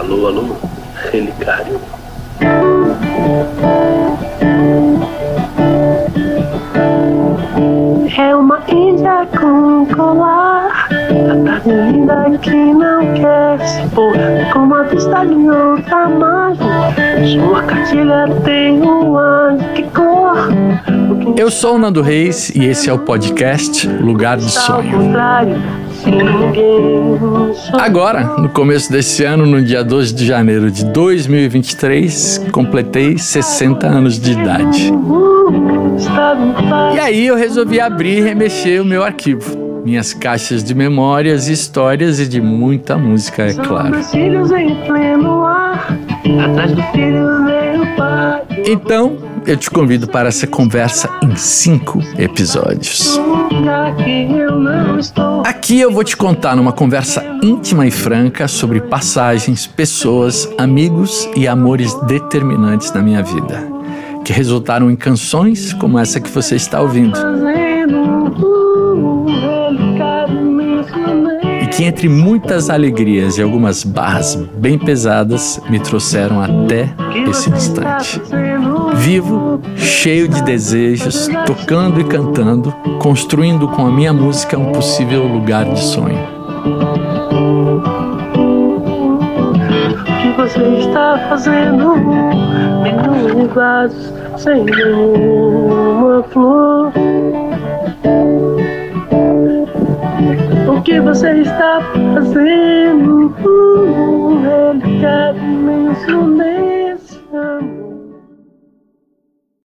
Alô, alô, relicário. É uma índia com colar. A tarde linda que não quer se pôr Com uma vista de outra margem Sua cartilha tem um ar que cor. Eu sou o Nando Reis e esse é o podcast Lugar de Sonho. Agora, no começo desse ano, no dia 12 de janeiro de 2023, completei 60 anos de idade. E aí eu resolvi abrir e remexer o meu arquivo. Minhas caixas de memórias, histórias e de muita música, é claro. Então, eu te convido para essa conversa em cinco episódios. Aqui eu vou te contar numa conversa íntima e franca sobre passagens, pessoas, amigos e amores determinantes na minha vida, que resultaram em canções como essa que você está ouvindo. Que entre muitas alegrias e algumas barras bem pesadas me trouxeram até esse instante vivo, cheio de desejos, tocando e cantando, construindo com a minha música um possível lugar de sonho. O que você está fazendo? Mil vasos sem uma flor. O que você está fazendo? Ele quer me.